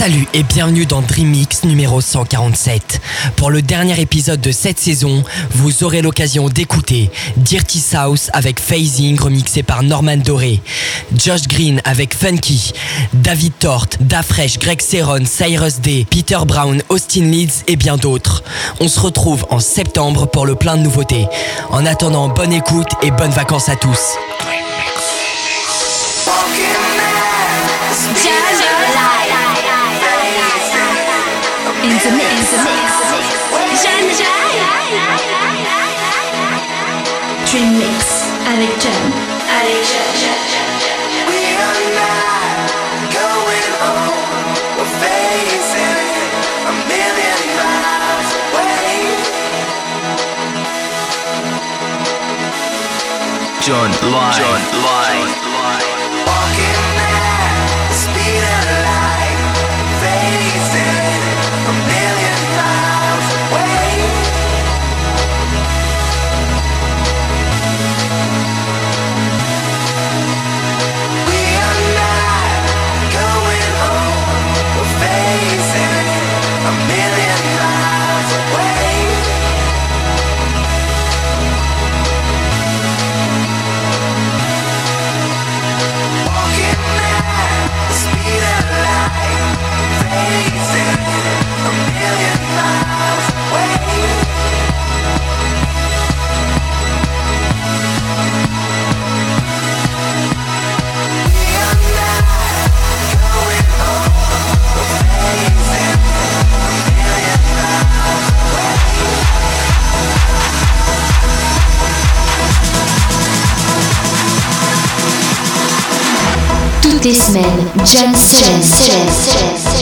Salut et bienvenue dans Dreamix numéro 147. Pour le dernier épisode de cette saison, vous aurez l'occasion d'écouter Dirty South avec Phasing remixé par Norman Doré, Josh Green avec Funky, David Tort, Dafresh, Greg Seron, Cyrus Day, Peter Brown, Austin Leeds et bien d'autres. On se retrouve en septembre pour le plein de nouveautés. En attendant, bonne écoute et bonnes vacances à tous. the mix. Dream Mix avec Jam. Avec Jam. John Line. John Line. This semaines. John jazz.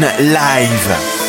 Live.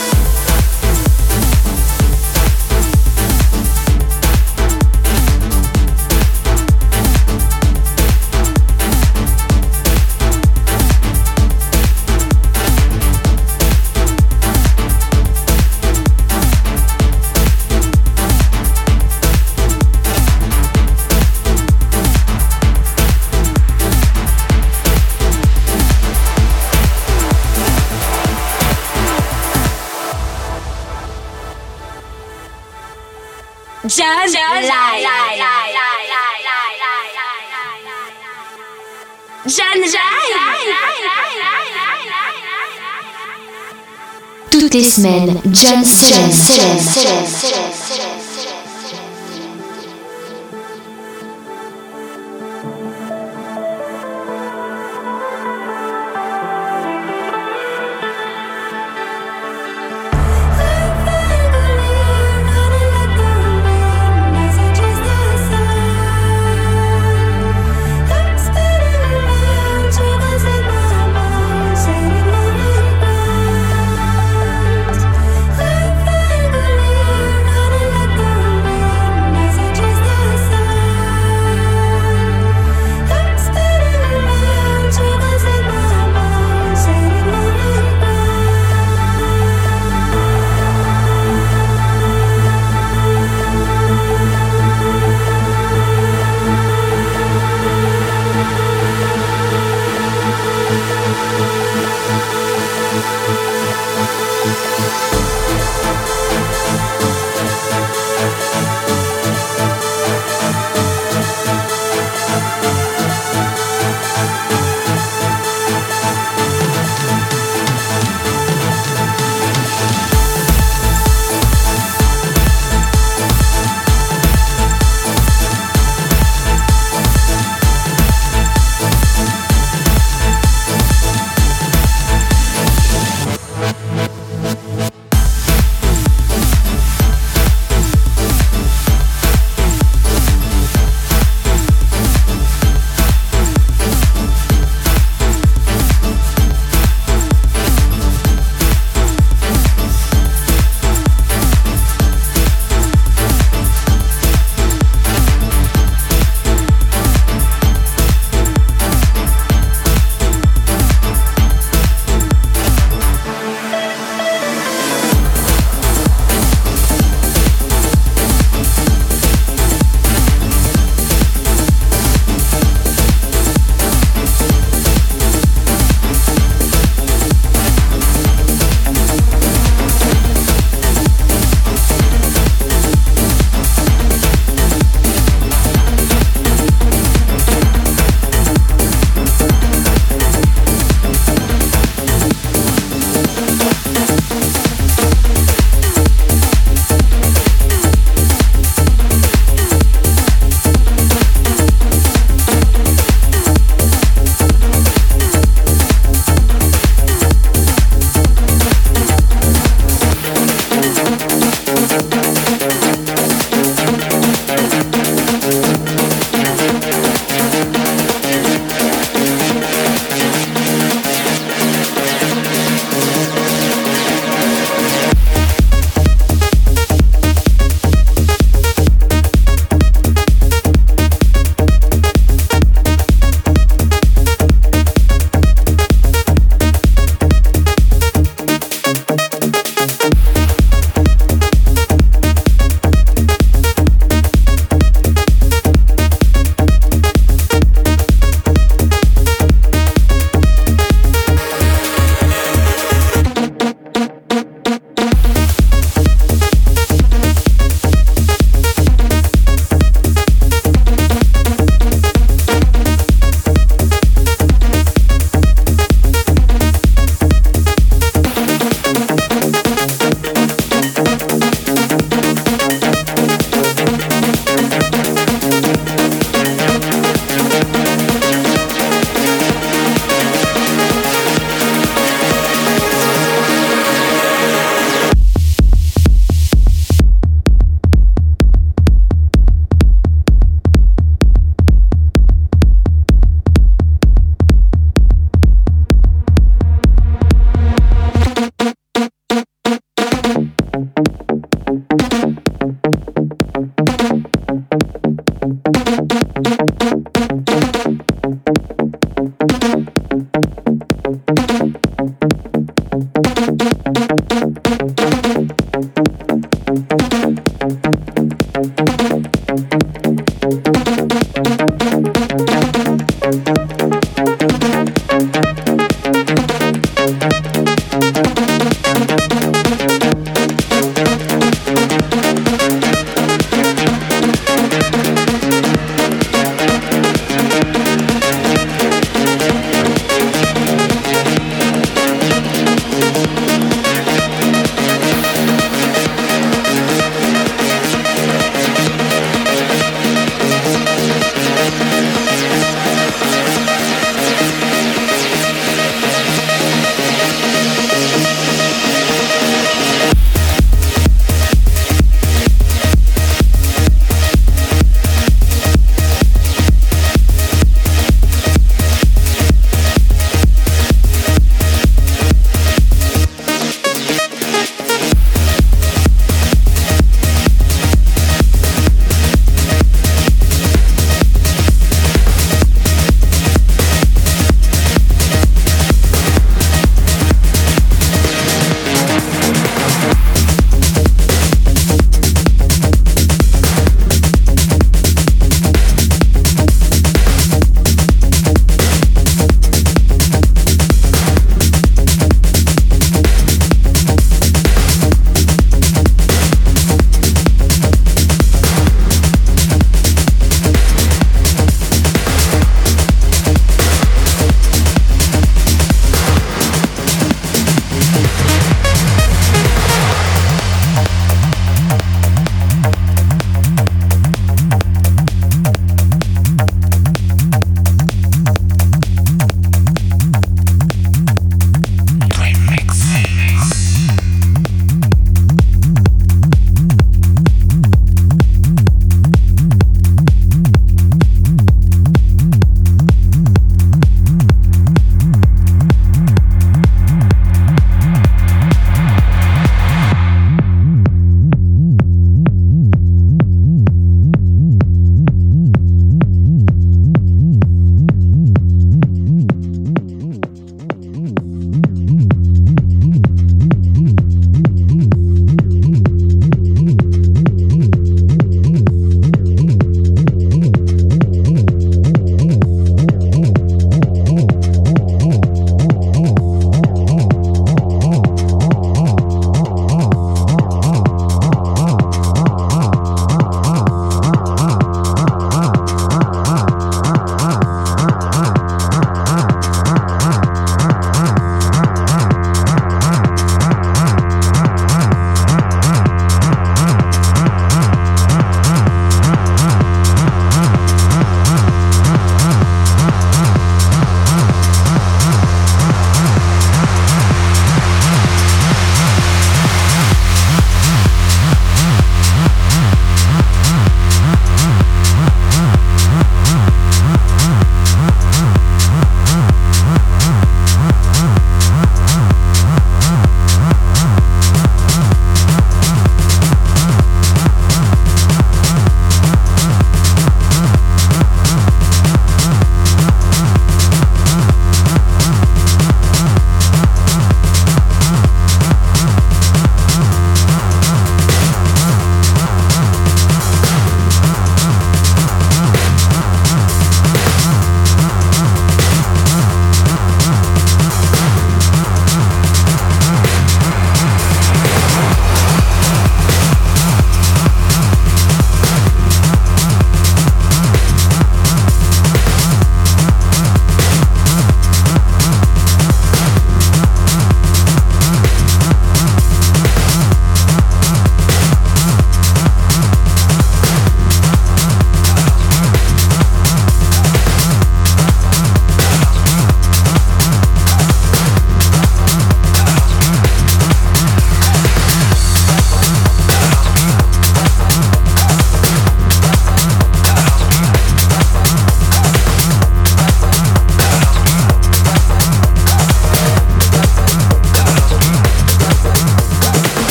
Jazz. Jazz Toutes les semaines, Jazz Jazz.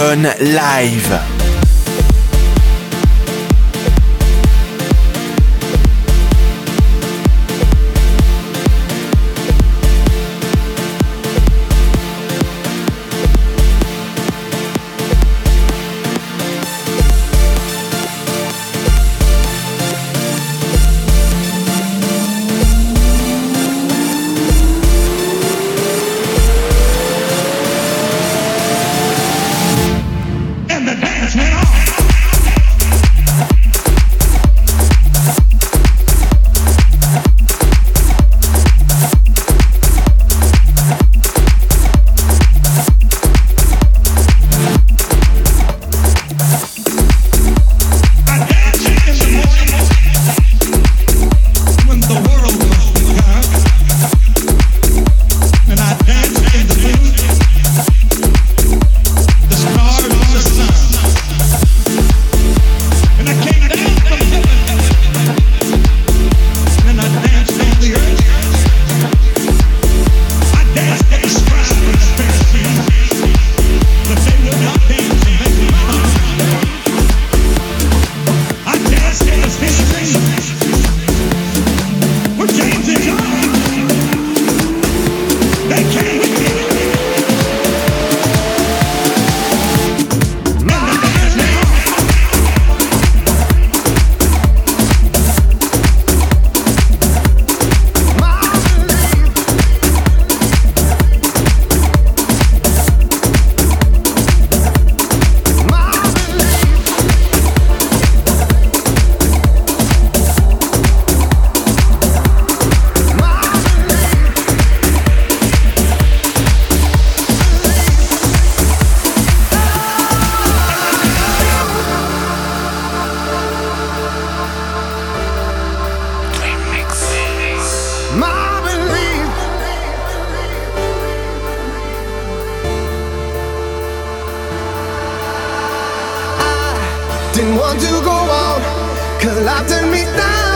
Live. Didn't want to go on, cause life me down.